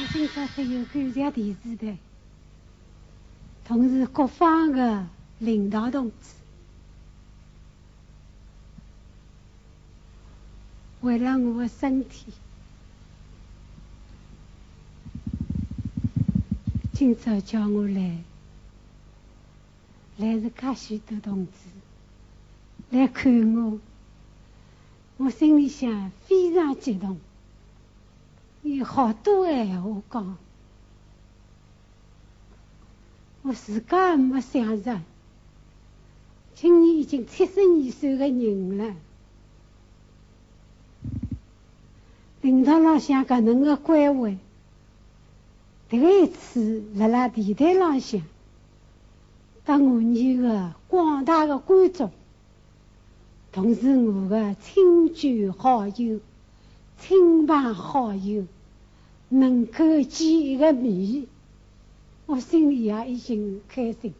我今朝还有感谢电视台，同时各方的领导同志，为了我的身体，今朝叫我来，来是噶许多同志来看我，我心里想非常激动。有好多闲话讲，我自家没想着，今年已经七十二岁的。人。了，领导浪向搿能个关怀，第一次辣辣电台浪向，当我女个广大的观众，同时我的亲眷好友。亲朋好友能够见一个面，我心里也已经开心，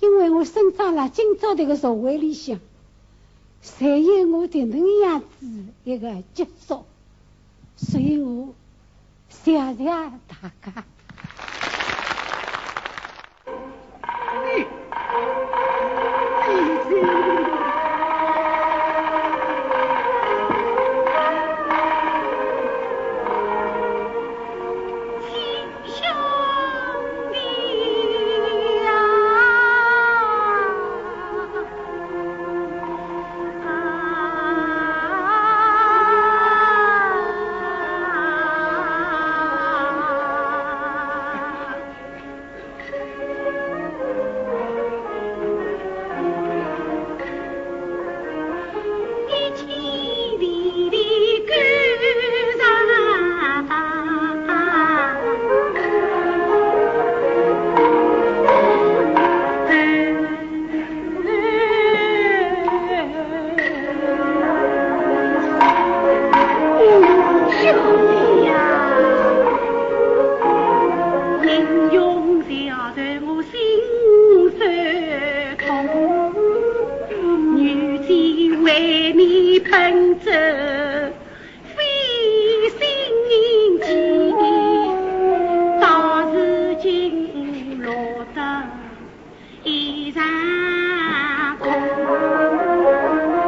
因为我生长辣今朝这个社会里向，才有我的能样子一个接触，所以我谢谢大家。曾走非心机，到如今落得一场空。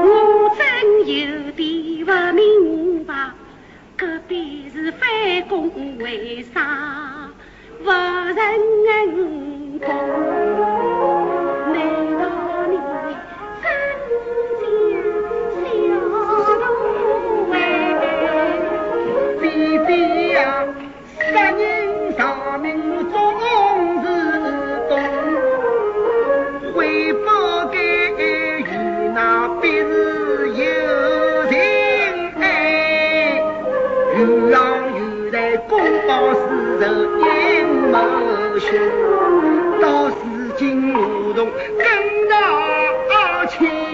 我真有点不明白，隔壁是反公，为啥不认公？同更大气。